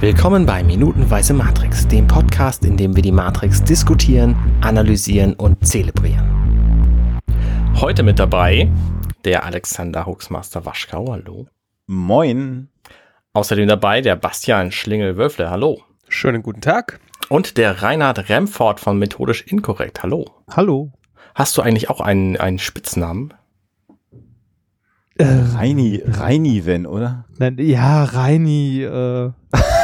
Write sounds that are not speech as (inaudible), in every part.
Willkommen bei Minutenweise Matrix, dem Podcast, in dem wir die Matrix diskutieren, analysieren und zelebrieren. Heute mit dabei der Alexander Huxmaster Waschkau, hallo. Moin. Außerdem dabei der Bastian Schlingel-Wölfle, hallo. Schönen guten Tag. Und der Reinhard Remford von Methodisch Inkorrekt, hallo. Hallo. Hast du eigentlich auch einen, einen Spitznamen? Äh, Reini, Reini, wenn, oder? Nein, ja, Reini, äh, (laughs)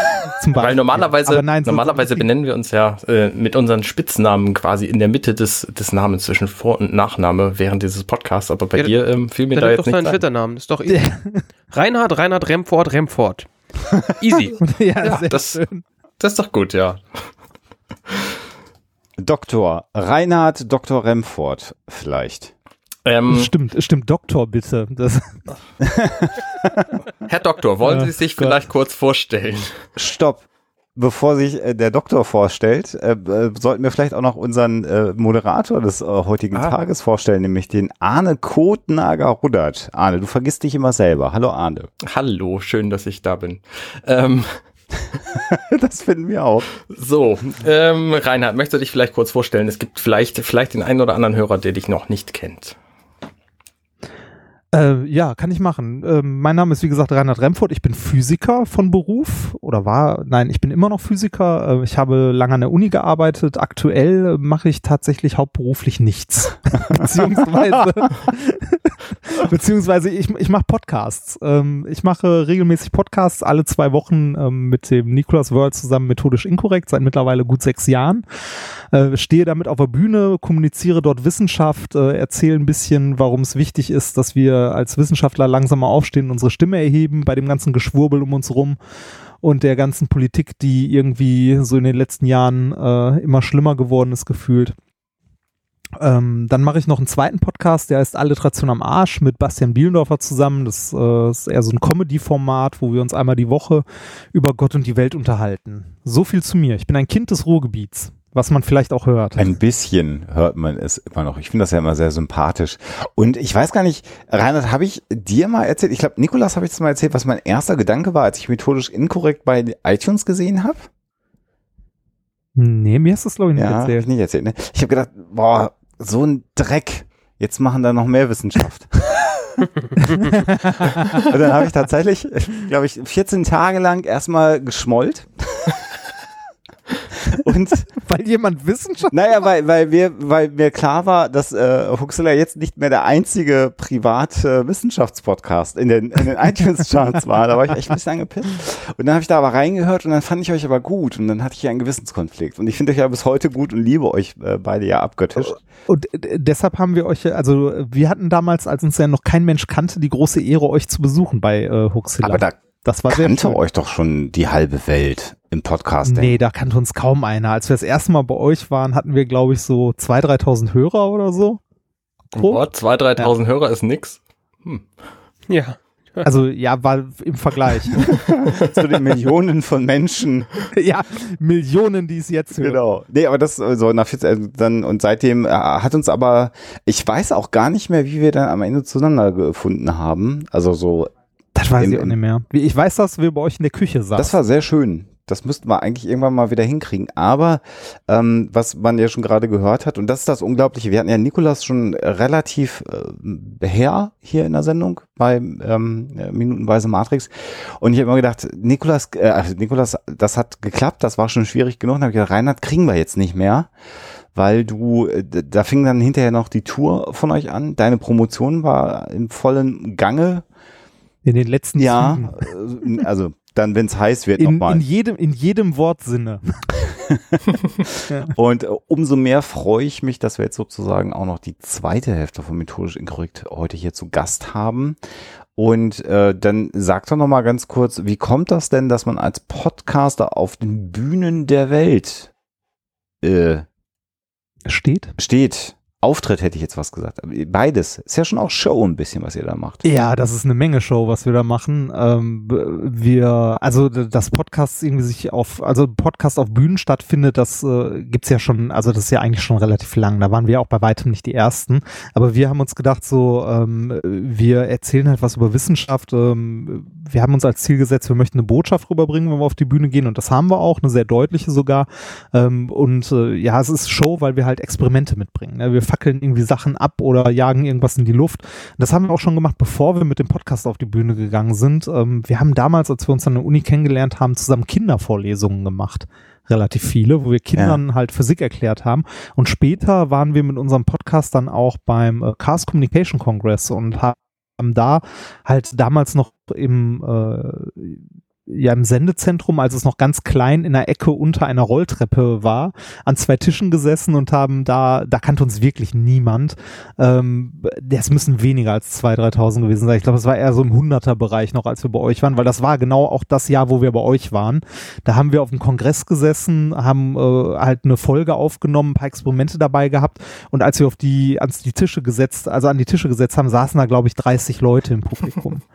zum Beispiel. Weil normalerweise, nein, so normalerweise benennen wir uns ja äh, mit unseren Spitznamen quasi in der Mitte des, des Namens zwischen Vor- und Nachname während dieses Podcasts, aber bei ja, dir ähm, fiel mir da jetzt doch nicht Twitter-Namen, ist doch easy. (laughs) Reinhard, Reinhard, Remford, Remford. (laughs) Easy. ja, ja das, schön. das ist doch gut, ja. Doktor, Reinhard Dr. Remford vielleicht. Ähm, stimmt, stimmt, Doktor, bitte. (laughs) Herr Doktor, wollen Sie sich Gott. vielleicht kurz vorstellen? Stopp. Bevor sich äh, der Doktor vorstellt, äh, äh, sollten wir vielleicht auch noch unseren äh, Moderator des äh, heutigen ah. Tages vorstellen, nämlich den Arne Kotnager Ruddert. Arne, du vergisst dich immer selber. Hallo Arne. Hallo, schön, dass ich da bin. Ähm, (laughs) das finden wir auch. So, ähm, Reinhard, möchtest du dich vielleicht kurz vorstellen? Es gibt vielleicht, vielleicht den einen oder anderen Hörer, der dich noch nicht kennt. Äh, ja, kann ich machen. Äh, mein Name ist wie gesagt Reinhard Remford. Ich bin Physiker von Beruf oder war, nein, ich bin immer noch Physiker. Äh, ich habe lange an der Uni gearbeitet. Aktuell mache ich tatsächlich hauptberuflich nichts. (laughs) beziehungsweise, (laughs) beziehungsweise ich, ich mache Podcasts. Ähm, ich mache regelmäßig Podcasts alle zwei Wochen ähm, mit dem Nicholas World zusammen methodisch inkorrekt seit mittlerweile gut sechs Jahren. Äh, stehe damit auf der Bühne, kommuniziere dort Wissenschaft, äh, erzähle ein bisschen, warum es wichtig ist, dass wir als Wissenschaftler langsam mal aufstehen, unsere Stimme erheben bei dem ganzen Geschwurbel um uns rum und der ganzen Politik, die irgendwie so in den letzten Jahren äh, immer schlimmer geworden ist, gefühlt. Ähm, dann mache ich noch einen zweiten Podcast, der heißt Alliteration am Arsch mit Bastian Bielendorfer zusammen. Das äh, ist eher so ein Comedy-Format, wo wir uns einmal die Woche über Gott und die Welt unterhalten. So viel zu mir. Ich bin ein Kind des Ruhrgebiets was man vielleicht auch hört. Ein bisschen hört man es immer noch. Ich finde das ja immer sehr sympathisch. Und ich weiß gar nicht, Reinhard, habe ich dir mal erzählt, ich glaube, Nikolas habe ich das mal erzählt, was mein erster Gedanke war, als ich methodisch inkorrekt bei iTunes gesehen habe? Nee, mir hast du es, glaube ich, nicht ja, erzählt. Ich nicht erzählt ne? Ich habe gedacht, boah, so ein Dreck. Jetzt machen da noch mehr Wissenschaft. (laughs) und dann habe ich tatsächlich, glaube ich, 14 Tage lang erstmal geschmollt. (laughs) Und weil jemand Wissenschaft. Naja, weil, weil, wir, weil mir klar war, dass äh, Huxler jetzt nicht mehr der einzige Privat-Wissenschaftspodcast äh, in den, in den (laughs) iTunes-Charts war. Da war ich echt ein bisschen angepisst. Und dann habe ich da aber reingehört und dann fand ich euch aber gut. Und dann hatte ich ja einen Gewissenskonflikt. Und ich finde euch ja bis heute gut und liebe euch äh, beide ja abgöttisch. Und äh, deshalb haben wir euch, also wir hatten damals, als uns ja noch kein Mensch kannte, die große Ehre, euch zu besuchen bei äh, Huxilla. Aber da das war kannte euch doch schon die halbe Welt im Podcast. Nee, da kannte uns kaum einer. Als wir das erste Mal bei euch waren, hatten wir, glaube ich, so 2.000, 3.000 Hörer oder so. Grob. What? 2.000, 3.000 ja. Hörer ist nix? Hm. Ja. Also ja, war im Vergleich (laughs) zu den Millionen von Menschen. (laughs) Ja, Millionen, die es jetzt hören. Genau. Nee, aber das so nach 14, also dann und seitdem äh, hat uns aber ich weiß auch gar nicht mehr, wie wir dann am Ende zueinander gefunden haben. Also so das weiß ich auch nicht mehr. Ich weiß, dass wir bei euch in der Küche saßen. Das war sehr schön. Das müssten wir eigentlich irgendwann mal wieder hinkriegen. Aber ähm, was man ja schon gerade gehört hat, und das ist das Unglaubliche, wir hatten ja Nikolas schon relativ äh, her hier in der Sendung bei ähm, Minutenweise Matrix. Und ich habe immer gedacht, Nikolas, äh, also Nikolas, das hat geklappt, das war schon schwierig genug. Dann habe ich gedacht, Reinhard kriegen wir jetzt nicht mehr weil du, äh, da fing dann hinterher noch die Tour von euch an. Deine Promotion war im vollen Gange. In den letzten Ja, Zügen. Äh, also dann, wenn es heiß wird, nochmal. In jedem, in jedem Wortsinne. (laughs) Und äh, umso mehr freue ich mich, dass wir jetzt sozusagen auch noch die zweite Hälfte von Methodisch Inkorrekt heute hier zu Gast haben. Und äh, dann sag doch nochmal ganz kurz, wie kommt das denn, dass man als Podcaster auf den Bühnen der Welt äh, steht? Steht Auftritt, hätte ich jetzt was gesagt. Beides. Ist ja schon auch Show ein bisschen, was ihr da macht. Ja, das ist eine Menge Show, was wir da machen. Ähm, wir, also das Podcast irgendwie sich auf, also Podcast auf Bühnen stattfindet, das äh, gibt's ja schon, also das ist ja eigentlich schon relativ lang. Da waren wir auch bei weitem nicht die Ersten. Aber wir haben uns gedacht, so, ähm, wir erzählen halt was über Wissenschaft. Ähm, wir haben uns als Ziel gesetzt, wir möchten eine Botschaft rüberbringen, wenn wir auf die Bühne gehen. Und das haben wir auch, eine sehr deutliche sogar. Ähm, und äh, ja, es ist Show, weil wir halt Experimente mitbringen. Ne? Wir fackeln irgendwie Sachen ab oder jagen irgendwas in die Luft. Das haben wir auch schon gemacht, bevor wir mit dem Podcast auf die Bühne gegangen sind. Ähm, wir haben damals, als wir uns an der Uni kennengelernt haben, zusammen Kindervorlesungen gemacht relativ viele, wo wir Kindern ja. halt Physik erklärt haben. Und später waren wir mit unserem Podcast dann auch beim äh, Cars Communication Congress und haben da halt damals noch im äh, ja im Sendezentrum, als es noch ganz klein in der Ecke unter einer Rolltreppe war, an zwei Tischen gesessen und haben da, da kannte uns wirklich niemand. Ähm, das müssen weniger als 2.000, 3.000 gewesen sein. Ich glaube, es war eher so im 100er-Bereich noch, als wir bei euch waren, weil das war genau auch das Jahr, wo wir bei euch waren. Da haben wir auf dem Kongress gesessen, haben äh, halt eine Folge aufgenommen, ein paar Experimente dabei gehabt und als wir auf die, ans die Tische gesetzt, also an die Tische gesetzt haben, saßen da, glaube ich, 30 Leute im Publikum. (laughs)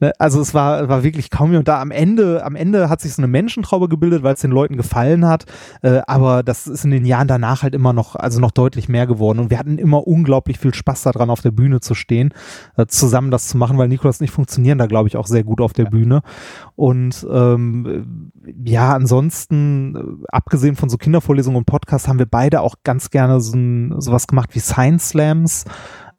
Ne? Also es war, war wirklich kaum jemand da. Am Ende, am Ende hat sich so eine Menschentraube gebildet, weil es den Leuten gefallen hat. Äh, aber das ist in den Jahren danach halt immer noch, also noch deutlich mehr geworden. Und wir hatten immer unglaublich viel Spaß daran, auf der Bühne zu stehen, äh, zusammen das zu machen, weil Nikolas nicht funktionieren da, glaube ich, auch sehr gut auf der Bühne. Und ähm, ja, ansonsten, äh, abgesehen von so Kindervorlesungen und Podcasts, haben wir beide auch ganz gerne so ein, sowas gemacht wie Science Slams.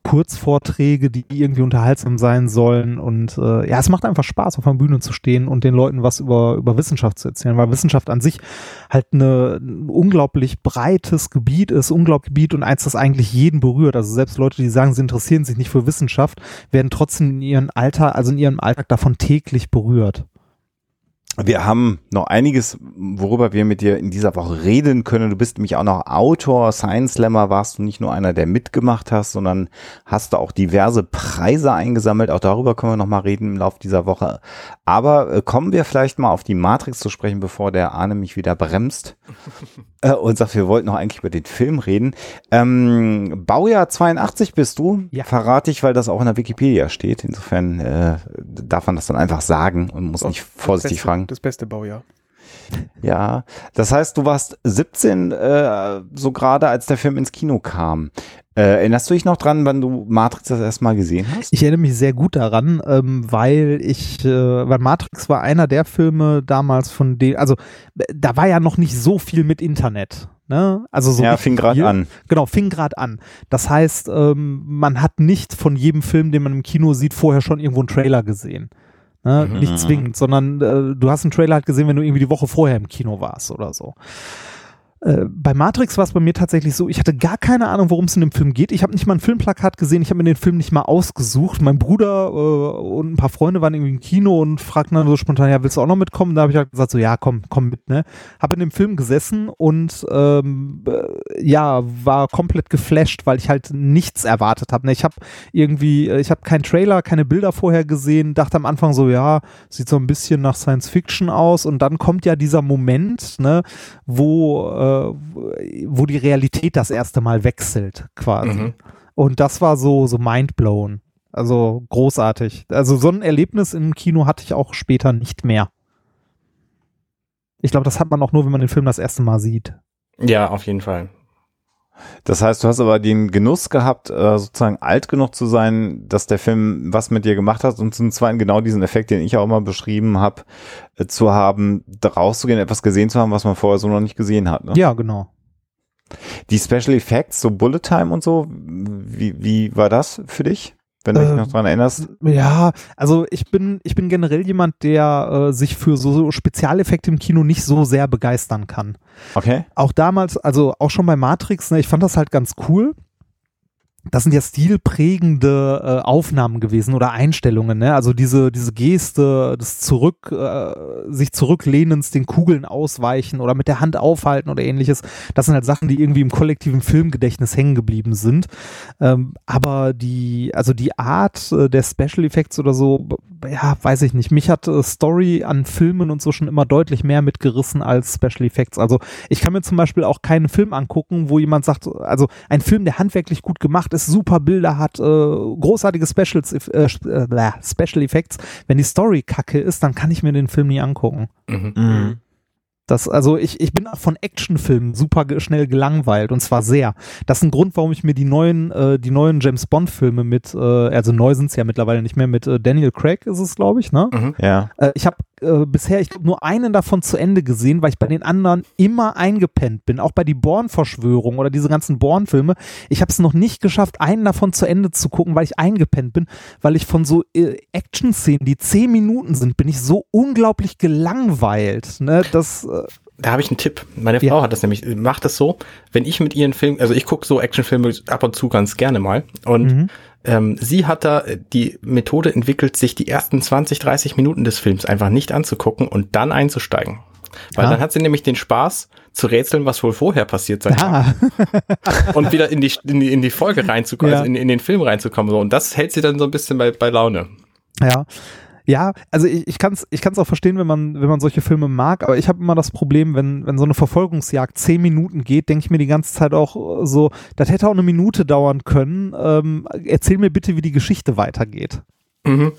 Kurzvorträge, die irgendwie unterhaltsam sein sollen. Und äh, ja, es macht einfach Spaß, auf der Bühne zu stehen und den Leuten was über, über Wissenschaft zu erzählen, weil Wissenschaft an sich halt eine, ein unglaublich breites Gebiet ist, unglaublich Gebiet und eins, das eigentlich jeden berührt. Also selbst Leute, die sagen, sie interessieren sich nicht für Wissenschaft, werden trotzdem in ihrem Alter, also in ihrem Alltag davon täglich berührt. Wir haben noch einiges, worüber wir mit dir in dieser Woche reden können. Du bist nämlich auch noch Autor, Science Slammer warst du nicht nur einer, der mitgemacht hast, sondern hast du auch diverse Preise eingesammelt. Auch darüber können wir noch mal reden im Laufe dieser Woche. Aber äh, kommen wir vielleicht mal auf die Matrix zu sprechen, bevor der Arne mich wieder bremst (laughs) äh, und sagt, wir wollten noch eigentlich über den Film reden. Ähm, Baujahr 82 bist du, ja. verrate ich, weil das auch in der Wikipedia steht. Insofern äh, darf man das dann einfach sagen und muss nicht vorsichtig fragen das beste Baujahr. Ja, das heißt, du warst 17 äh, so gerade, als der Film ins Kino kam. Äh, erinnerst du dich noch dran, wann du Matrix das erste Mal gesehen hast? Ich erinnere mich sehr gut daran, ähm, weil ich, äh, weil Matrix war einer der Filme damals von dem, also da war ja noch nicht so viel mit Internet. Ne? Also so ja, fing gerade an. Genau, fing gerade an. Das heißt, ähm, man hat nicht von jedem Film, den man im Kino sieht, vorher schon irgendwo einen Trailer gesehen. Ne? Mhm. Nicht zwingend, sondern äh, du hast einen Trailer halt gesehen, wenn du irgendwie die Woche vorher im Kino warst oder so. Äh, bei Matrix war es bei mir tatsächlich so, ich hatte gar keine Ahnung, worum es in dem Film geht. Ich habe nicht mal ein Filmplakat gesehen, ich habe mir den Film nicht mal ausgesucht. Mein Bruder äh, und ein paar Freunde waren irgendwie im Kino und fragten dann so spontan, ja, willst du auch noch mitkommen? Da habe ich halt gesagt, so, ja, komm, komm mit, ne? Habe in dem Film gesessen und ähm, äh, ja, war komplett geflasht, weil ich halt nichts erwartet habe. Ne? Ich habe irgendwie, äh, ich habe keinen Trailer, keine Bilder vorher gesehen, dachte am Anfang so, ja, sieht so ein bisschen nach Science Fiction aus und dann kommt ja dieser Moment, ne, wo äh, wo die Realität das erste Mal wechselt, quasi. Mhm. Und das war so, so mindblown. Also großartig. Also so ein Erlebnis im Kino hatte ich auch später nicht mehr. Ich glaube, das hat man auch nur, wenn man den Film das erste Mal sieht. Ja, auf jeden Fall. Das heißt, du hast aber den Genuss gehabt, äh, sozusagen alt genug zu sein, dass der Film was mit dir gemacht hat und zum Zweiten genau diesen Effekt, den ich auch immer beschrieben habe, äh, zu haben, rauszugehen, etwas gesehen zu haben, was man vorher so noch nicht gesehen hat. Ne? Ja, genau. Die Special Effects, so Bullet Time und so, wie, wie war das für dich? Wenn du dich äh, noch dran erinnerst. Ja, also ich bin, ich bin generell jemand, der äh, sich für so Spezialeffekte im Kino nicht so sehr begeistern kann. Okay. Auch damals, also auch schon bei Matrix, ne, ich fand das halt ganz cool. Das sind ja stilprägende äh, Aufnahmen gewesen oder Einstellungen, ne? Also diese, diese Geste des Zurück, äh, sich zurücklehnens, den Kugeln ausweichen oder mit der Hand aufhalten oder ähnliches. Das sind halt Sachen, die irgendwie im kollektiven Filmgedächtnis hängen geblieben sind. Ähm, aber die, also die Art äh, der Special Effects oder so, ja, weiß ich nicht. Mich hat äh, Story an Filmen und so schon immer deutlich mehr mitgerissen als Special Effects. Also ich kann mir zum Beispiel auch keinen Film angucken, wo jemand sagt, also ein Film, der handwerklich gut gemacht ist, super Bilder hat, äh, großartige Specials, äh, äh, Special Effects. Wenn die Story kacke ist, dann kann ich mir den Film nie angucken. Mhm. Mhm. Das, also ich, ich bin auch von Actionfilmen super schnell gelangweilt und zwar sehr. Das ist ein Grund, warum ich mir die neuen, äh, die neuen James Bond Filme mit, äh, also neu sind es ja mittlerweile nicht mehr, mit äh, Daniel Craig ist es, glaube ich, ne? Mhm. Ja. Äh, ich habe äh, bisher, ich glaube, nur einen davon zu Ende gesehen, weil ich bei den anderen immer eingepennt bin. Auch bei die Born-Verschwörung oder diese ganzen Born-Filme. Ich habe es noch nicht geschafft, einen davon zu Ende zu gucken, weil ich eingepennt bin, weil ich von so äh, Action-Szenen, die zehn Minuten sind, bin ich so unglaublich gelangweilt. Ne? Das, äh, Da habe ich einen Tipp. Meine Ja. Frau hat das nämlich, macht das so, wenn ich mit ihren Filmen, also ich gucke so Actionfilme ab und zu ganz gerne mal. Und Mhm. Ähm, sie hat da äh, die Methode entwickelt, sich die ersten 20, 30 Minuten des Films einfach nicht anzugucken und dann einzusteigen. Weil Ah. dann hat sie nämlich den Spaß zu rätseln, was wohl vorher passiert sein kann. ja, Und wieder in die, in die, in die Folge reinzukommen, Ja. also in, in den Film reinzukommen. So. Und das hält sie dann so ein bisschen bei, bei Laune. ja. Ja, also ich, ich kann es ich kann's auch verstehen, wenn man, wenn man solche Filme mag, aber ich habe immer das Problem, wenn, wenn so eine Verfolgungsjagd zehn Minuten geht, denke ich mir die ganze Zeit auch so, das hätte auch eine Minute dauern können. Ähm, erzähl mir bitte, wie die Geschichte weitergeht. Mhm.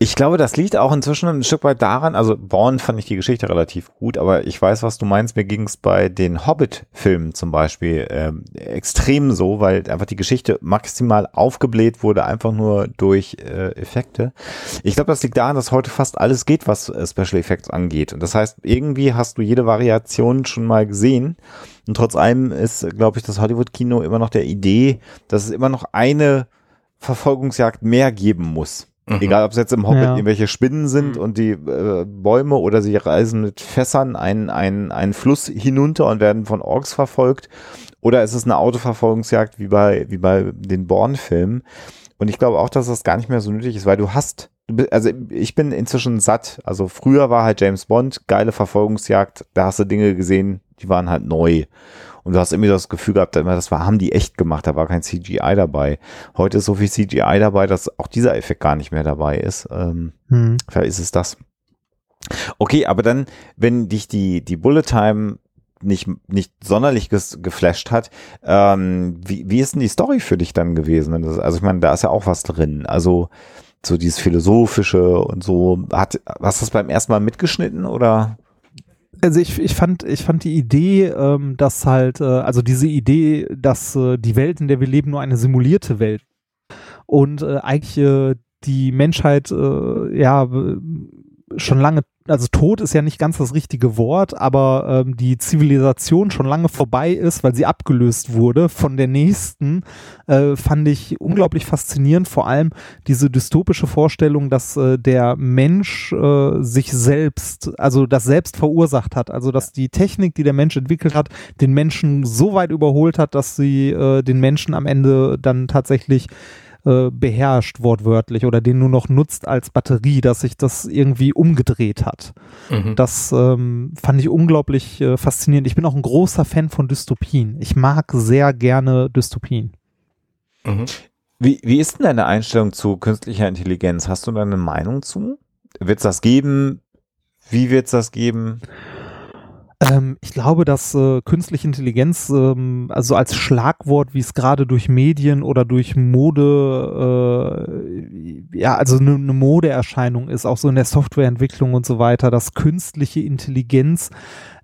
Ich glaube, das liegt auch inzwischen ein Stück weit daran, also Born fand ich die Geschichte relativ gut, aber ich weiß, was du meinst. Mir ging es bei den Hobbit-Filmen zum Beispiel ähm, extrem so, weil einfach die Geschichte maximal aufgebläht wurde, einfach nur durch äh, Effekte. Ich glaube, das liegt daran, dass heute fast alles geht, was äh, Special Effects angeht. Und das heißt, irgendwie hast du jede Variation schon mal gesehen. Und trotz allem ist, glaube ich, das Hollywood-Kino immer noch der Idee, dass es immer noch eine Verfolgungsjagd mehr geben muss. Mhm. Egal, ob es jetzt im Hobbit Ja. irgendwelche Spinnen sind und die äh, Bäume oder sie reisen mit Fässern einen, einen, einen Fluss hinunter und werden von Orks verfolgt. Oder ist es eine Autoverfolgungsjagd wie bei, wie bei den Born-Filmen. Und ich glaube auch, dass das gar nicht mehr so nötig ist, weil du hast, also ich bin inzwischen satt. Also früher war halt James Bond, geile Verfolgungsjagd, da hast du Dinge gesehen, die waren halt neu. Und du hast immer das Gefühl gehabt, das war, haben die echt gemacht, da war kein CGI dabei. Heute ist so viel CGI dabei, dass auch dieser Effekt gar nicht mehr dabei ist. Ähm, Hm. vielleicht ist es das. Okay, aber dann, wenn dich die, die Bullet Time nicht, nicht sonderlich geflasht hat, ähm, wie, wie ist denn die Story für dich dann gewesen? Also ich meine, da ist ja auch was drin. Also so dieses Philosophische und so. Hat, hast du das beim ersten Mal mitgeschnitten oder? Also ich, ich fand, ich fand die Idee, ähm, dass halt, äh, also diese Idee, dass äh, die Welt, in der wir leben, nur eine simulierte Welt und äh, eigentlich äh, die Menschheit äh, ja schon lange, also tot ist ja nicht ganz das richtige Wort, aber ähm, die Zivilisation schon lange vorbei ist, weil sie abgelöst wurde von der nächsten, äh, fand ich unglaublich faszinierend. Vor allem diese dystopische Vorstellung, dass äh, der Mensch äh, sich selbst, also das selbst verursacht hat, also dass die Technik, die der Mensch entwickelt hat, den Menschen so weit überholt hat, dass sie äh, den Menschen am Ende dann tatsächlich äh, beherrscht, wortwörtlich, oder den nur noch nutzt als Batterie, dass sich das irgendwie umgedreht hat. Mhm. Das ähm, fand ich unglaublich äh, faszinierend. Ich bin auch ein großer Fan von Dystopien. Ich mag sehr gerne Dystopien. Mhm. Wie, wie ist denn deine Einstellung zu künstlicher Intelligenz? Hast du da eine Meinung zu? Wird es das geben? Wie wird es das geben? Ähm, ich glaube, dass äh, künstliche Intelligenz, ähm, also als Schlagwort, wie es gerade durch Medien oder durch Mode, äh, ja, also eine ne Modeerscheinung ist, auch so in der Softwareentwicklung und so weiter, dass künstliche Intelligenz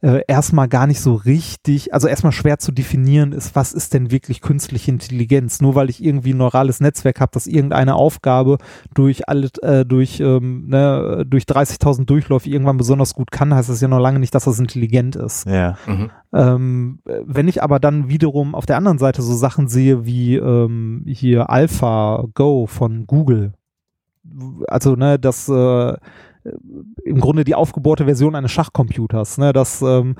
äh, erstmal gar nicht so richtig, also erstmal schwer zu definieren ist, was ist denn wirklich künstliche Intelligenz? Nur weil ich irgendwie ein neurales Netzwerk habe, das irgendeine Aufgabe durch alle, äh, durch, ähm, ne, durch 30.000 Durchläufe irgendwann besonders gut kann, heißt das ja noch lange nicht, dass das intelligent ist. Ja. Mhm. Ähm, wenn ich aber dann wiederum auf der anderen Seite so Sachen sehe wie ähm, hier AlphaGo von Google, also ne, das äh, im Grunde die aufgebohrte Version eines Schachcomputers, ne, das, ähm,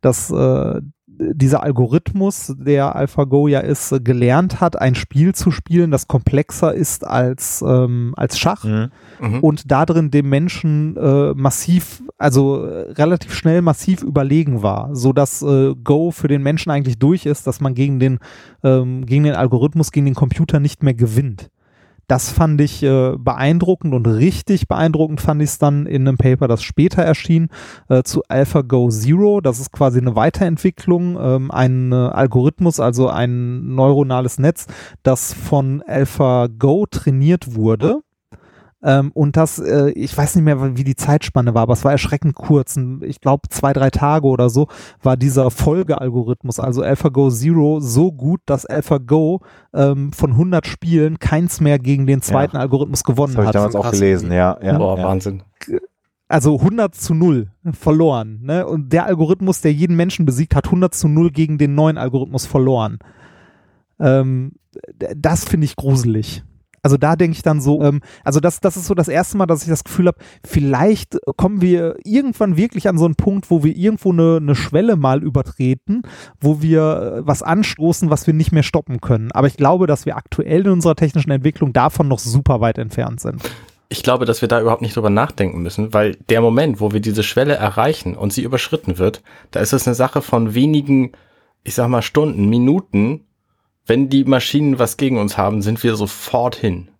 das äh, dieser Algorithmus, der AlphaGo ja ist, äh, gelernt hat, ein Spiel zu spielen, das komplexer ist als, ähm, als Schach Mhm. Mhm. und darin dem Menschen äh, massiv, also äh, relativ schnell massiv überlegen war, so dass äh, Go für den Menschen eigentlich durch ist, dass man gegen den ähm, gegen den Algorithmus, gegen den Computer nicht mehr gewinnt. Das fand ich äh, beeindruckend und richtig beeindruckend fand ich es dann in einem Paper, das später erschien, äh, zu AlphaGo Zero. Das ist quasi eine Weiterentwicklung, ähm, ein äh, Algorithmus, also ein neuronales Netz, das von AlphaGo trainiert wurde. Ähm, und das, äh, ich weiß nicht mehr, wie die Zeitspanne war, aber es war erschreckend kurz. Ich glaube, zwei, drei Tage oder so war dieser Folgealgorithmus, also AlphaGo Zero, so gut, dass AlphaGo ähm, von 100 Spielen keins mehr gegen den zweiten Algorithmus gewonnen Das habe ich hat. damals auch Krass. gelesen, ja. ja, Boah, ja. Wahnsinn. Also 100 zu 0 verloren. Ne? Und der Algorithmus, der jeden Menschen besiegt, hat 100 zu 0 gegen den neuen Algorithmus verloren. Ähm, das finde ich gruselig. Also da denke ich dann so, ähm, also das, das ist so das erste Mal, dass ich das Gefühl habe, vielleicht kommen wir irgendwann wirklich an so einen Punkt, wo wir irgendwo eine, eine Schwelle mal übertreten, wo wir äh, was anstoßen, was wir nicht mehr stoppen können. Aber ich glaube, dass wir aktuell in unserer technischen Entwicklung davon noch super weit entfernt sind. Ich glaube, dass wir da überhaupt nicht drüber nachdenken müssen, weil der Moment, wo wir diese Schwelle erreichen und sie überschritten wird, da ist es eine Sache von wenigen, ich sag mal, Stunden, Minuten. Wenn die Maschinen was gegen uns haben, sind wir sofort hin.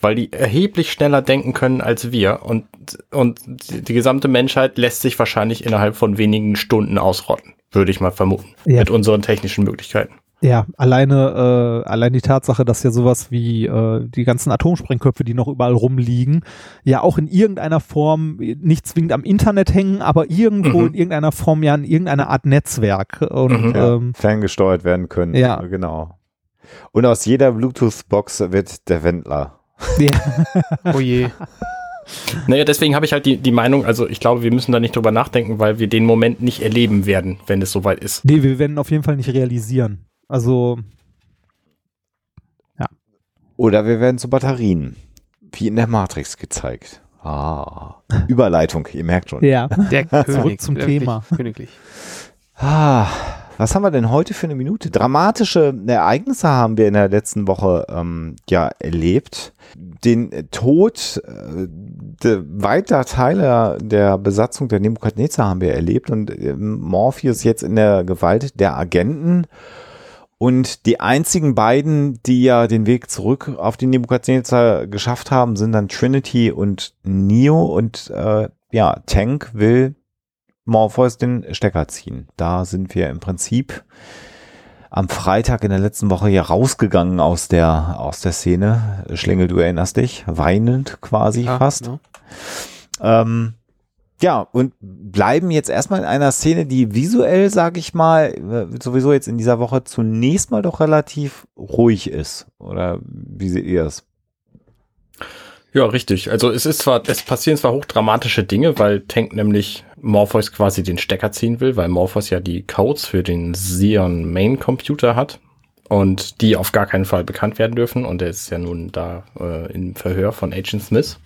Weil die erheblich schneller denken können als wir und, und die gesamte Menschheit lässt sich wahrscheinlich innerhalb von wenigen Stunden ausrotten, würde ich mal vermuten. Ja. Mit unseren technischen Möglichkeiten. Ja, alleine, äh, allein die Tatsache, dass ja sowas wie äh, die ganzen Atomsprengköpfe, die noch überall rumliegen, ja auch in irgendeiner Form nicht zwingend am Internet hängen, aber irgendwo Mhm. in irgendeiner Form ja in irgendeiner Art Netzwerk. Und Mhm. Ja, ähm, ferngesteuert werden können. Ja. Genau. Und aus jeder Bluetooth-Box wird der Wendler. ja, (laughs) Oh je. Naja, deswegen habe ich halt die, die Meinung, also ich glaube, wir müssen da nicht drüber nachdenken, weil wir den Moment nicht erleben werden, wenn es soweit ist. nee, wir werden auf jeden Fall nicht realisieren. Also, Oder wir werden zu Batterien. Wie in der Matrix gezeigt. Ah. (laughs) Überleitung, ihr merkt schon. ja. Der (laughs) König. zum wirklich Thema. Königlich. Ah, was haben wir denn heute für eine Minute? Dramatische Ereignisse haben wir in der letzten Woche ähm, ja erlebt. Den äh, Tod äh, de, weiter Teile der Besatzung der Nebukadnezar haben wir erlebt und äh, Morpheus jetzt in der Gewalt der Agenten. Und die einzigen beiden, die ja den Weg zurück auf die Nebukadnezar geschafft haben, sind dann Trinity und Neo. Und äh, ja, Tank will Morpheus den Stecker ziehen. Da sind wir im Prinzip am Freitag in der letzten Woche hier rausgegangen aus der, aus der Szene. Schlingel, du erinnerst dich, weinend quasi Ja, fast. genau. Ähm, ja, und bleiben jetzt erstmal in einer Szene, die visuell, sage ich mal, äh, sowieso jetzt in dieser Woche zunächst mal doch relativ ruhig ist. Oder wie seht ihr es? Ja, richtig. Also es ist zwar, es passieren zwar hochdramatische Dinge, weil Tank nämlich Morpheus quasi den Stecker ziehen will, weil Morpheus ja die Codes für den Xeon Main Computer hat und die auf gar keinen Fall bekannt werden dürfen und er ist ja nun da äh, im Verhör von Agent Smith.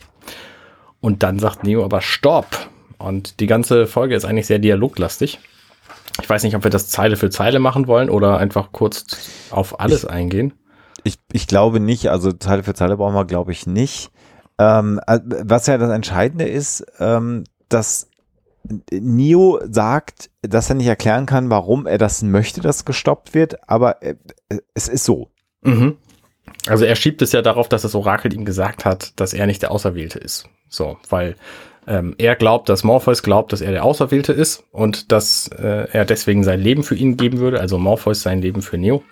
Und dann sagt Neo aber Stopp. Und die ganze Folge ist eigentlich sehr dialoglastig. Ich weiß nicht, ob wir das Zeile für Zeile machen wollen oder einfach kurz auf alles eingehen. Ich, ich glaube nicht, also Zeile für Zeile brauchen wir, glaube ich, nicht. Ähm, äh, was ja das Entscheidende ist, ähm, dass Neo sagt, dass er nicht erklären kann, warum er das möchte, dass gestoppt wird, aber äh, es ist so. Mhm. Also er schiebt es ja darauf, dass das Orakel ihm gesagt hat, dass er nicht der Auserwählte ist. So, weil ähm, er glaubt, dass Morpheus glaubt, dass er der Auserwählte ist und dass äh, er deswegen sein Leben für ihn geben würde, also Morpheus sein Leben für Neo.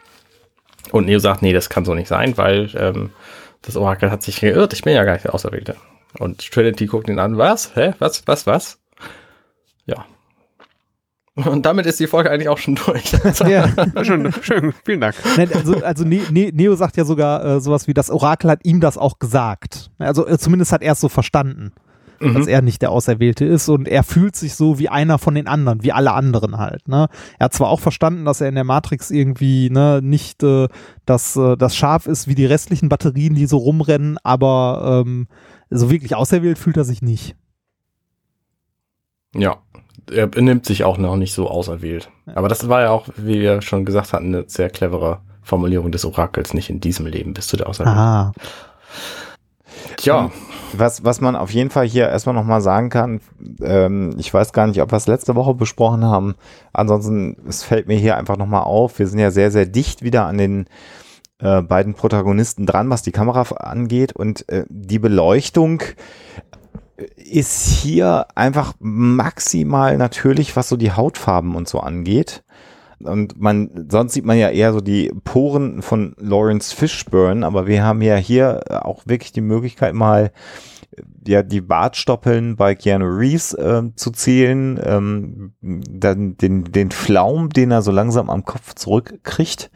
Und Neo sagt, nee, das kann so nicht sein, weil ähm, das Orakel hat sich geirrt, ich bin ja gar nicht der Auserwählte. Und Trinity guckt ihn an, was? Hä? Was? Was? Was? Ja. Und damit ist die Folge eigentlich auch schon durch. (laughs) ja. Schön, schön, vielen Dank. Nein, also, also ne, ne, Neo sagt ja sogar äh, sowas wie, das Orakel hat ihm das auch gesagt. Also äh, zumindest hat er es so verstanden, dass Mhm. er nicht der Auserwählte ist und er fühlt sich so wie einer von den anderen, wie alle anderen halt. Ne? Er hat zwar auch verstanden, dass er in der Matrix irgendwie ne, nicht äh, das, äh, das Schaf ist wie die restlichen Batterien, die so rumrennen, aber ähm, so wirklich auserwählt fühlt er sich nicht. Ja, er benimmt sich auch noch nicht so auserwählt. Aber das war ja auch, wie wir schon gesagt hatten, eine sehr clevere Formulierung des Orakels. Nicht in diesem Leben bist du der Auserwählte. Ah. Ja, Was, was man auf jeden Fall hier erstmal nochmal sagen kann, ähm, ich weiß gar nicht, ob wir es letzte Woche besprochen haben. Ansonsten, es fällt mir hier einfach nochmal auf. Wir sind ja sehr, sehr dicht wieder an den äh, beiden Protagonisten dran, was die Kamera angeht. Und äh, die Beleuchtung ist hier einfach maximal natürlich, was so die Hautfarben und so angeht. Und man, sonst sieht man ja eher so die Poren von Lawrence Fishburne, aber wir haben ja hier auch wirklich die Möglichkeit mal ja die Bartstoppeln bei Keanu Reeves äh, zu zählen, ähm, dann den, den Flaum, den er so langsam am Kopf zurückkriegt.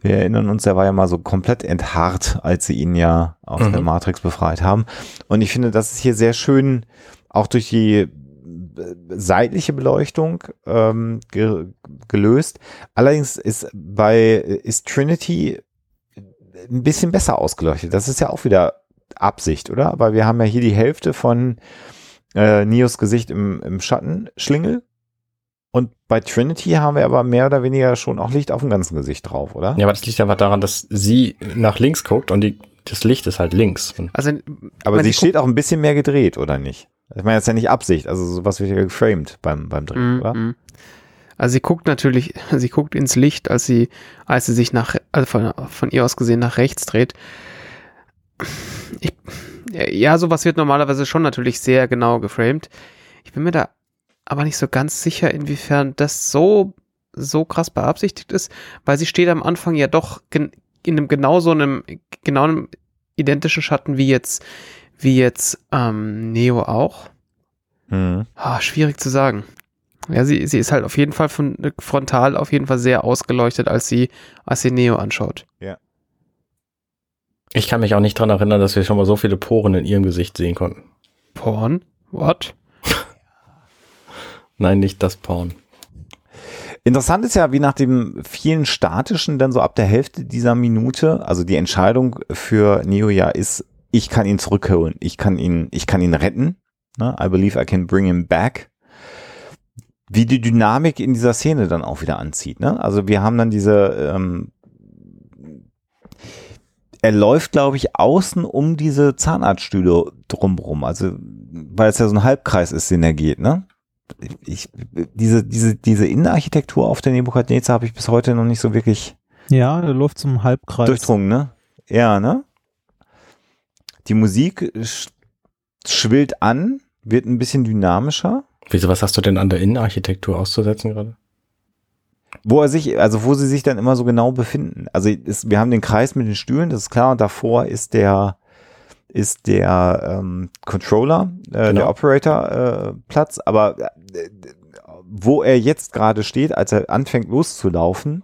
Wir erinnern uns, der war ja mal so komplett enthaart, als sie ihn ja aus Mhm. der Matrix befreit haben. Und ich finde, das ist hier sehr schön, auch durch die äh, seitliche Beleuchtung ähm, ge gelöst. Allerdings ist bei ist Trinity ein bisschen besser ausgeleuchtet. Das ist ja auch wieder Absicht, oder? Weil wir haben ja hier die Hälfte von äh, Neos Gesicht im, im Schattenschlingel. Und bei Trinity haben wir aber mehr oder weniger schon auch Licht auf dem ganzen Gesicht drauf, oder? ja, aber das liegt einfach daran, dass sie nach links guckt und die, das Licht ist halt links. Also, Aber sie steht auch ein bisschen mehr gedreht, oder nicht? Ich meine, das ist ja nicht Absicht, also sowas wird ja geframed beim, beim Drehen, Mhm, oder? mhm. Also sie guckt natürlich, (laughs) sie guckt ins Licht, als sie, als sie sich nach, also von, von ihr aus gesehen nach rechts dreht. Ich, ja, sowas wird normalerweise schon natürlich sehr genau geframed. Ich bin mir da aber nicht so ganz sicher, inwiefern das so, so krass beabsichtigt ist, weil sie steht am Anfang ja doch in einem genau so einem, genau einem identischen Schatten wie jetzt, wie jetzt ähm, Neo auch. Mhm. Ah, schwierig zu sagen. Ja, sie, sie ist halt auf jeden Fall von frontal auf jeden Fall sehr ausgeleuchtet, als sie, als sie Neo anschaut. ich kann mich auch nicht dran erinnern, dass wir schon mal so viele Poren in ihrem Gesicht sehen konnten. Porn? What? (laughs) Nein, nicht das Porn. Interessant ist ja, wie nach dem vielen statischen dann so ab der Hälfte dieser Minute, also die Entscheidung für Neo ja ist, ich kann ihn zurückholen, ich kann ihn, ich kann ihn retten. Ne? I believe I can bring him back. Wie die Dynamik in dieser Szene dann auch wieder anzieht. Ne? Also wir haben dann diese, ähm, er läuft, glaube ich, außen um diese Zahnarztstühle drumrum. Also, weil es ja so ein Halbkreis ist, den er geht, ne? Ich, diese, diese, diese Innenarchitektur auf der Nebukadnezar habe ich bis heute noch nicht so wirklich Ja, der läuft zum Halbkreis. durchdrungen, ne? Ja, ne? Die Musik sch schwillt an, wird ein bisschen dynamischer. Wieso, was hast du denn an der Innenarchitektur auszusetzen gerade? Wo er sich, also wo sie sich dann immer so genau befinden. Also ist, wir haben den Kreis mit den Stühlen, das ist klar, und davor ist der, ist der ähm, Controller, äh, Genau. der Operator-Platz, aber äh, wo er jetzt gerade steht, als er anfängt loszulaufen,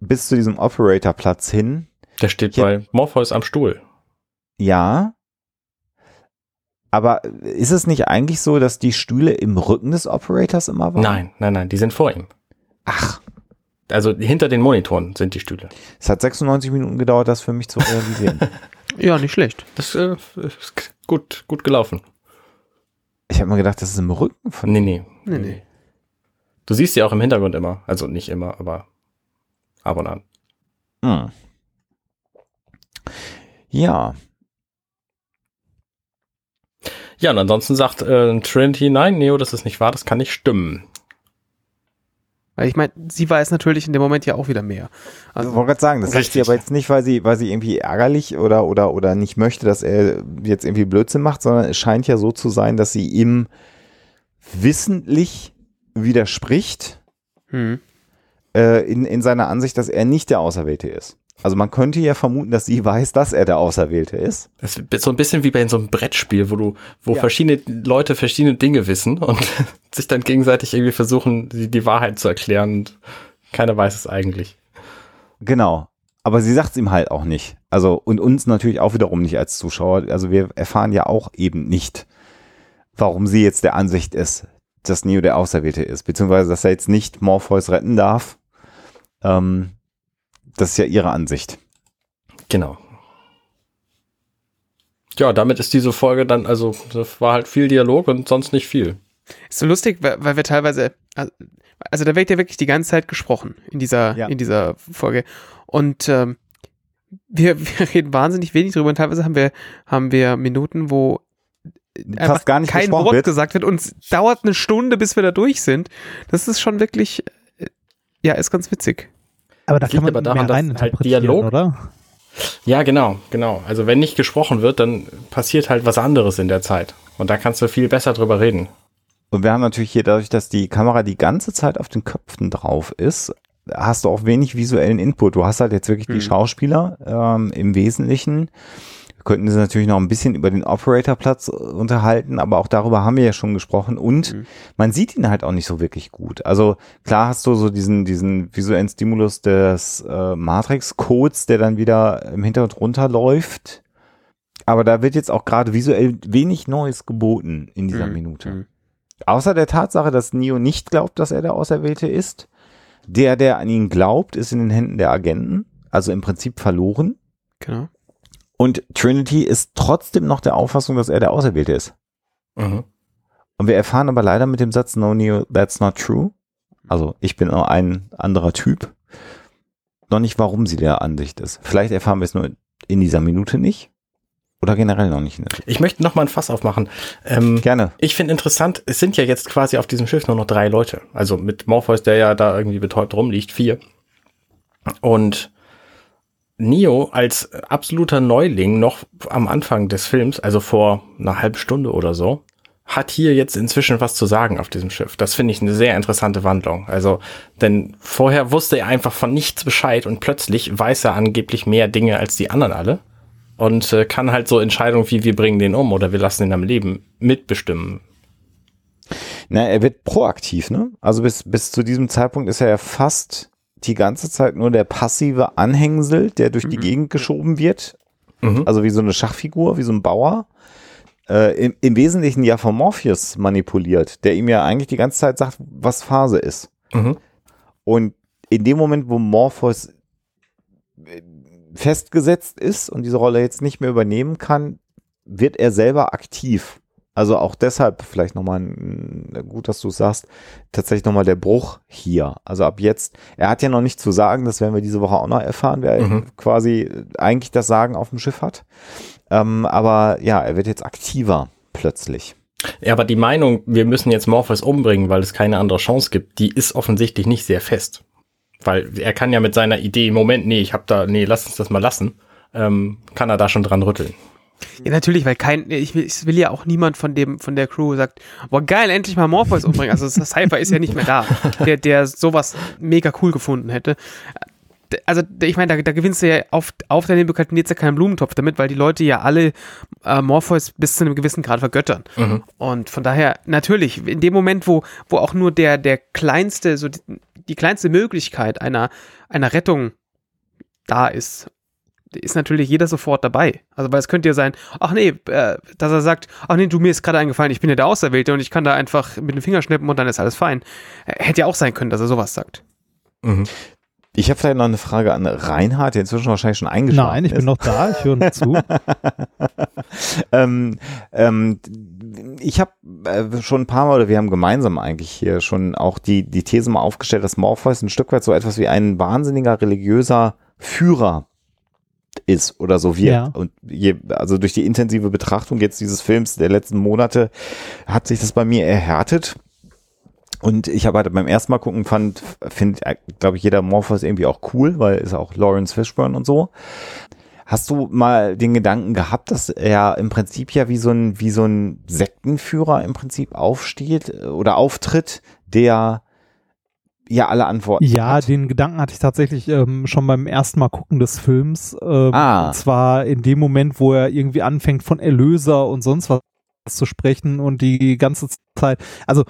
bis zu diesem Operator-Platz hin, Der steht bei Morpheus am Stuhl. Ja. Aber ist es nicht eigentlich so, dass die Stühle im Rücken des Operators immer waren? Nein, nein, nein, die sind vor ihm. Ach, Also hinter den Monitoren sind die Stühle. es hat 96 Minuten gedauert, das für mich zu realisieren. (laughs) Ja, nicht schlecht. Das äh, ist gut, gut gelaufen. ich habe mir gedacht, das ist im Rücken von Nee, nee. Nee, nee. Du siehst sie auch im Hintergrund immer. Also nicht immer, aber ab und an. Hm. Ja, Ja, und ansonsten sagt äh, Trinity, nein, Neo, das ist nicht wahr, das kann nicht stimmen. Weil ich meine, sie weiß natürlich in dem Moment ja auch wieder mehr. also Also, ich wollte gerade sagen, das sagt sie aber jetzt nicht, weil sie, weil sie irgendwie ärgerlich oder, oder, oder nicht möchte, dass er jetzt irgendwie Blödsinn macht, sondern es scheint ja so zu sein, dass sie ihm wissentlich widerspricht hm. äh, in, in seiner Ansicht, dass er nicht der Auserwählte ist. Also man könnte ja vermuten, dass sie (laughs) weiß, dass er der Auserwählte ist. Das ist so ein bisschen wie bei so einem Brettspiel, wo du, wo Ja. verschiedene Leute verschiedene Dinge wissen (laughs) und sich dann gegenseitig irgendwie versuchen, die, die Wahrheit zu erklären und keiner weiß es eigentlich. Genau. Aber sie sagt es ihm halt auch nicht. Also, und uns natürlich auch wiederum nicht als Zuschauer. Also wir erfahren ja auch eben nicht, warum sie jetzt der Ansicht ist, dass Neo der Auserwählte ist. Beziehungsweise, dass er jetzt nicht Morpheus retten darf. Ähm, das ist ja ihre Ansicht. Genau. Ja, damit ist diese Folge dann, also das war halt viel Dialog und sonst nicht viel. Ist so lustig, weil, weil wir teilweise, also da wird ja wirklich die ganze Zeit gesprochen in dieser, Ja. in dieser Folge. Und ähm, wir, (laughs) wir reden wahnsinnig wenig drüber und teilweise haben wir, haben wir Minuten, wo Fast gar nicht kein Wort wird. gesagt wird und es dauert eine Stunde, bis wir da durch sind. Das ist schon wirklich, äh, ja, ist ganz witzig. Aber da Das kann liegt man aber daran, mehr dass halt Dialog- oder? Ja, genau, genau. Also wenn nicht gesprochen wird, dann passiert halt was anderes in der Zeit. Und da kannst du viel besser drüber reden. Und wir haben natürlich hier dadurch, dass die Kamera die ganze Zeit auf den Köpfen drauf ist, hast du auch wenig visuellen Input. Du hast halt jetzt wirklich die Mhm. Schauspieler ähm, im Wesentlichen. Könnten sie natürlich noch ein bisschen über den Operatorplatz äh, unterhalten, aber auch darüber haben wir ja schon gesprochen. Und Mhm. man sieht ihn halt auch nicht so wirklich gut. Also klar hast du so diesen, diesen visuellen Stimulus des äh, Matrix-Codes, der dann wieder im Hintergrund runterläuft. Aber da wird jetzt auch gerade visuell wenig Neues geboten in dieser Mhm. Minute. Mhm. Außer der Tatsache, dass Neo nicht glaubt, dass er der Auserwählte ist. Der, der an ihn glaubt, ist in den Händen der Agenten, also im Prinzip verloren. Genau. Und Trinity ist trotzdem noch der Auffassung, dass er der Auserwählte ist. Mhm. Und wir erfahren aber leider mit dem Satz, no Neo, that's not true. Also ich bin nur ein anderer Typ. Noch nicht, warum sie der Ansicht ist. Vielleicht erfahren wir es nur in dieser Minute nicht. Oder generell noch nicht. Ich möchte noch mal ein Fass aufmachen. Ähm, Gerne. Ich finde interessant, es sind ja jetzt quasi auf diesem Schiff nur noch drei Leute. Also mit Morpheus, der ja da irgendwie betäubt rumliegt, vier. Und Neo als absoluter Neuling noch am Anfang des Films, also vor einer halben Stunde oder so, hat hier jetzt inzwischen was zu sagen auf diesem Schiff. Das finde ich eine sehr interessante Wandlung. Also, denn vorher wusste er einfach von nichts Bescheid und plötzlich weiß er angeblich mehr Dinge als die anderen alle und äh, kann halt so Entscheidungen wie wir bringen den um oder wir lassen ihn am Leben mitbestimmen. Na, er wird proaktiv, ne? Also bis, bis zu diesem Zeitpunkt ist er ja fast die ganze Zeit nur der passive Anhängsel, der durch die Mhm. Gegend geschoben wird. Mhm. Also wie so eine Schachfigur, wie so ein Bauer. Äh, im, Im Wesentlichen ja von Morpheus manipuliert, der ihm ja eigentlich die ganze Zeit sagt, was Phase ist. Mhm. Und in dem Moment, wo Morpheus äh, festgesetzt ist und diese Rolle jetzt nicht mehr übernehmen kann, wird er selber aktiv. Also auch deshalb vielleicht nochmal, gut, dass du es sagst, tatsächlich nochmal der Bruch hier. Also ab jetzt, er hat ja noch nichts zu sagen, das werden wir diese Woche auch noch erfahren, wer Mhm. quasi eigentlich das Sagen auf dem Schiff hat. Ähm, aber ja, er wird jetzt aktiver plötzlich. Ja, aber die Meinung, wir müssen jetzt Morpheus umbringen, weil es keine andere Chance gibt, die ist offensichtlich nicht sehr fest. Weil er kann ja mit seiner Idee, Moment, nee, ich hab da, nee, lass uns das mal lassen, ähm, kann er da schon dran rütteln. Ja, natürlich, weil kein, ich will, ich will ja auch niemand von dem, von der Crew sagt, boah, geil, endlich mal Morpheus umbringen. Also das Cypher ist ja nicht mehr da, (laughs) der, der sowas mega cool gefunden hätte. Also, ich meine, da, da gewinnst du ja auf, auf der jetzt ja keinen Blumentopf damit, weil die Leute ja alle äh, Morpheus bis zu einem gewissen Grad vergöttern. Mhm. Und von daher, natürlich, in dem Moment, wo, wo auch nur der, der kleinste, so die, die kleinste Möglichkeit einer, einer Rettung da ist, ist natürlich jeder sofort dabei. Also, weil es könnte ja sein, ach nee, äh, dass er sagt, ach nee, du mir ist gerade eingefallen, ich bin ja der Auserwählte und ich kann da einfach mit dem Finger schnippen und dann ist alles fein. Äh, Hätte ja auch sein können, dass er sowas sagt. Mhm. Ich habe vielleicht noch eine Frage an Reinhard, der inzwischen wahrscheinlich schon eingeschlafen Nein, ich ist. bin noch da, ich höre noch zu. (laughs) ähm, ähm, ich habe äh, schon ein paar Mal, oder wir haben gemeinsam eigentlich hier schon auch die, die These mal aufgestellt, dass Morpheus ein Stück weit so etwas wie ein wahnsinniger religiöser Führer ist oder so wird. Ja. Und je, also durch die intensive Betrachtung jetzt dieses Films der letzten Monate hat sich das bei mir erhärtet. Und ich habe halt beim ersten Mal gucken fand, finde, glaube ich, jeder Morpheus irgendwie auch cool, weil ist auch Lawrence Fishburne und so. Hast du mal den Gedanken gehabt, dass er im Prinzip ja wie so ein, wie so ein Sektenführer im Prinzip aufsteht äh, oder auftritt, der ja alle Antworten Ja, hat? den Gedanken hatte ich tatsächlich ähm, schon beim ersten Mal gucken des Films. Ähm, Ah. Und zwar in dem Moment, wo er irgendwie anfängt von Erlöser und sonst was zu sprechen und die ganze Zeit, also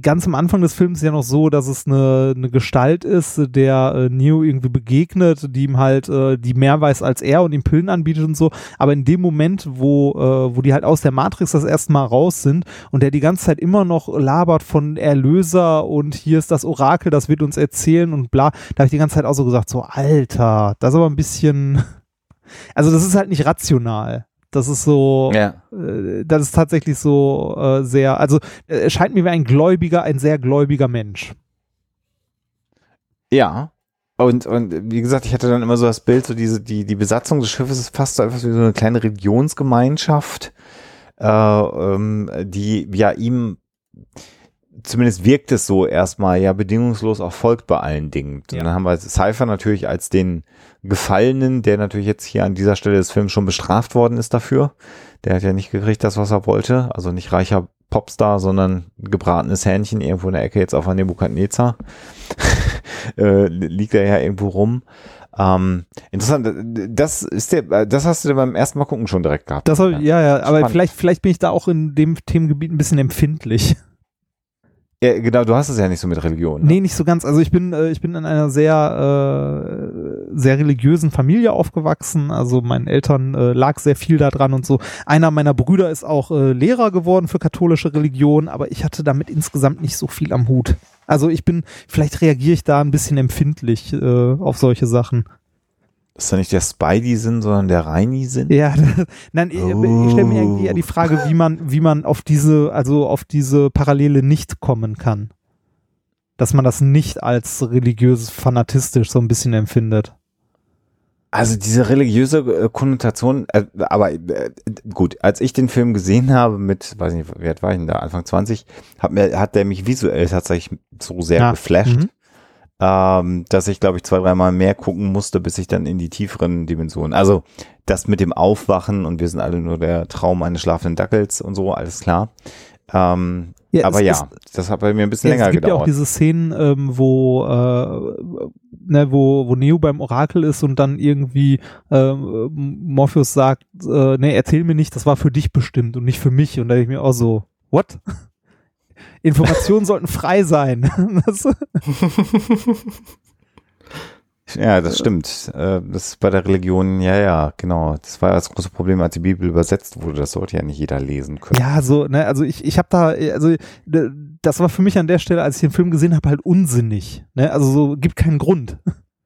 ganz am Anfang des Films ist ja noch so, dass es eine, eine Gestalt ist, der äh, Neo irgendwie begegnet, die ihm halt, äh, die mehr weiß als er und ihm Pillen anbietet und so, aber in dem Moment, wo, äh, wo die halt aus der Matrix das erste Mal raus sind und der die ganze Zeit immer noch labert von Erlöser und hier ist das Orakel, das wird uns erzählen und bla, da habe ich die ganze Zeit auch so gesagt, so Alter, das ist aber ein bisschen, (laughs) also das ist halt nicht rational. Das ist so, Ja. äh, das ist tatsächlich so äh, sehr, also äh, er scheint mir wie ein gläubiger, ein sehr gläubiger Mensch. Ja. Und, und wie gesagt, ich hatte dann immer so das Bild, so diese, die, die Besatzung des Schiffes ist fast so etwas wie so eine kleine Religionsgemeinschaft, äh, ähm, die ja ihm zumindest wirkt es so erstmal ja bedingungslos auch folgt bei allen Dingen. Und Ja. dann haben wir Cypher natürlich als den Gefallenen, der natürlich jetzt hier an dieser Stelle des Films schon bestraft worden ist dafür. Der hat ja nicht gekriegt, das, was er wollte. Also nicht reicher Popstar, sondern gebratenes Hähnchen irgendwo in der Ecke jetzt auf der Nebukadnezar. (laughs) äh, liegt er ja irgendwo rum. Ähm, interessant, das ist der, das hast du dir beim ersten Mal gucken schon direkt gehabt. Das hab, ja, ja, aber Spannend. vielleicht, vielleicht bin ich da auch in dem Themengebiet ein bisschen empfindlich. Ja, genau, du hast es ja nicht so mit Religion. Ne? Nee, nicht so ganz. Also ich bin, äh, ich bin in einer sehr, äh, sehr religiösen Familie aufgewachsen. Also meinen Eltern äh, lag sehr viel daran und so. Einer meiner Brüder ist auch äh, Lehrer geworden für katholische Religion, aber ich hatte damit insgesamt nicht so viel am Hut. Also ich bin, vielleicht reagiere ich da ein bisschen empfindlich äh, auf solche Sachen. Das ist ja nicht der Spidey-Sinn, sondern der Reini-Sinn. Ja, (laughs) nein, ich, ich stelle mir irgendwie eher die Frage, wie man, wie man auf diese, also auf diese Parallele nicht kommen kann. Dass man das nicht als religiös fanatistisch so ein bisschen empfindet. Also diese religiöse äh, Konnotation, äh, aber äh, gut, als ich den Film gesehen habe mit, weiß nicht, wie alt war ich denn da, Anfang 20, hat, mir, hat der mich visuell tatsächlich so sehr Ja. geflasht, Mhm. Ähm, dass ich, glaube ich, zwei, dreimal mehr gucken musste, bis ich dann in die tieferen Dimensionen, also das mit dem Aufwachen und wir sind alle nur der Traum eines schlafenden Dackels und so, alles klar. Ähm, Ja, aber ja, ist- das hat bei mir ein bisschen Ja, länger es gibt ja auch gedauert. diese Szenen, ähm, wo, äh, ne, wo, wo Neo beim Orakel ist und dann irgendwie ähm, Morpheus sagt, äh, nee, erzähl mir nicht, das war für dich bestimmt und nicht für mich. Und da denke ich mir auch so, what? Informationen sollten frei sein. (laughs) Ja, das stimmt. Äh, Das ist bei der Religion, ja, ja, genau. Das war das große Problem, als die Bibel übersetzt wurde. Das sollte ja nicht jeder lesen können. ja, so, ne, also ich, ich habe da, also das war für mich an der Stelle, als ich den Film gesehen habe, halt unsinnig. Ne? Also so, gibt keinen Grund.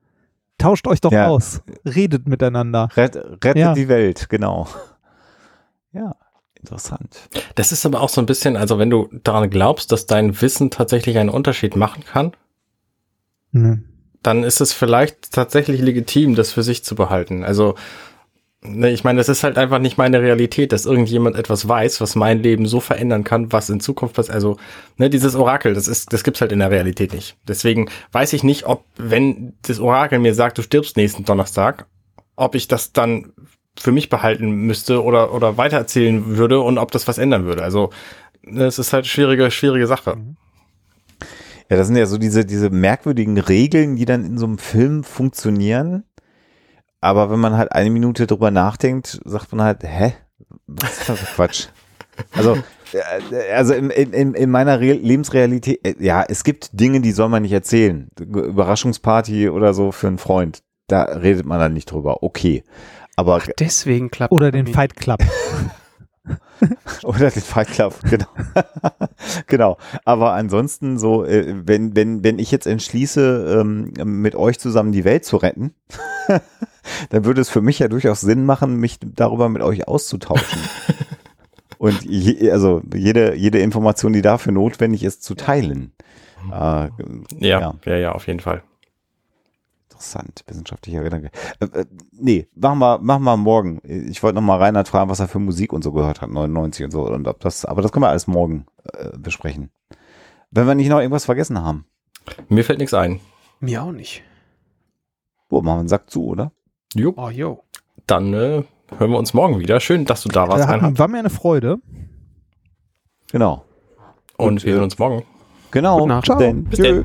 (laughs) Tauscht euch doch Ja. aus. Redet miteinander. Rett, rettet Ja. die Welt, genau. Ja, interessant. Das ist aber auch so ein bisschen, also wenn du daran glaubst, dass dein Wissen tatsächlich einen Unterschied machen kann, Ne. dann ist es vielleicht tatsächlich legitim, das für sich zu behalten. Also, ne, ich meine, das ist halt einfach nicht meine Realität, dass irgendjemand etwas weiß, was mein Leben so verändern kann, was in Zukunft passiert. Also, ne, dieses Orakel, das ist, das gibt's halt in der Realität nicht. Deswegen weiß ich nicht, ob, wenn das Orakel mir sagt, du stirbst nächsten Donnerstag, ob ich das dann für mich behalten müsste oder, oder weitererzählen würde und ob das was ändern würde. Also, es ist halt schwierige, schwierige Sache. Ja, das sind ja so diese, diese merkwürdigen Regeln, die dann in so einem Film funktionieren. Aber wenn man halt eine Minute drüber nachdenkt, sagt man halt, hä? Was ist das für Quatsch? (laughs) Also, äh, also in, in, in meiner Re Lebensrealität, äh, ja, es gibt Dinge, die soll man nicht erzählen. Überraschungsparty oder so für einen Freund. Da redet man dann nicht drüber. Okay. Aber Deswegen klappt (laughs) Oder den. Fight Club. Oder den Fight Club, genau. genau. Aber ansonsten so, äh, wenn, wenn, wenn ich jetzt entschließe, ähm, mit euch zusammen die Welt zu retten, (laughs) dann würde es für mich ja durchaus Sinn machen, mich darüber mit euch auszutauschen. (laughs) Und je, also jede, jede Information, die dafür notwendig ist, zu teilen. Äh, Ja, Ja. ja, ja, auf jeden Fall. Interessant, wissenschaftlicher Gedanke. Äh, äh, nee, machen wir, machen wir morgen. Ich wollte noch mal Reinhard fragen, was er für Musik und so gehört hat, 99 und so. Und ob das, aber das können wir alles morgen äh, besprechen. Wenn wir nicht noch irgendwas vergessen haben. Mir fällt nichts ein. Mir auch nicht. Oh, machen wir einen Sack zu, oder? Jo, Oh, yo. dann äh, hören wir uns morgen wieder. Schön, dass du da warst, Äh, Reinhard. hat, war mir eine Freude. Genau. Und und, wir sehen äh, uns morgen. Genau. Gute Nacht. Bis denn. Bis denn.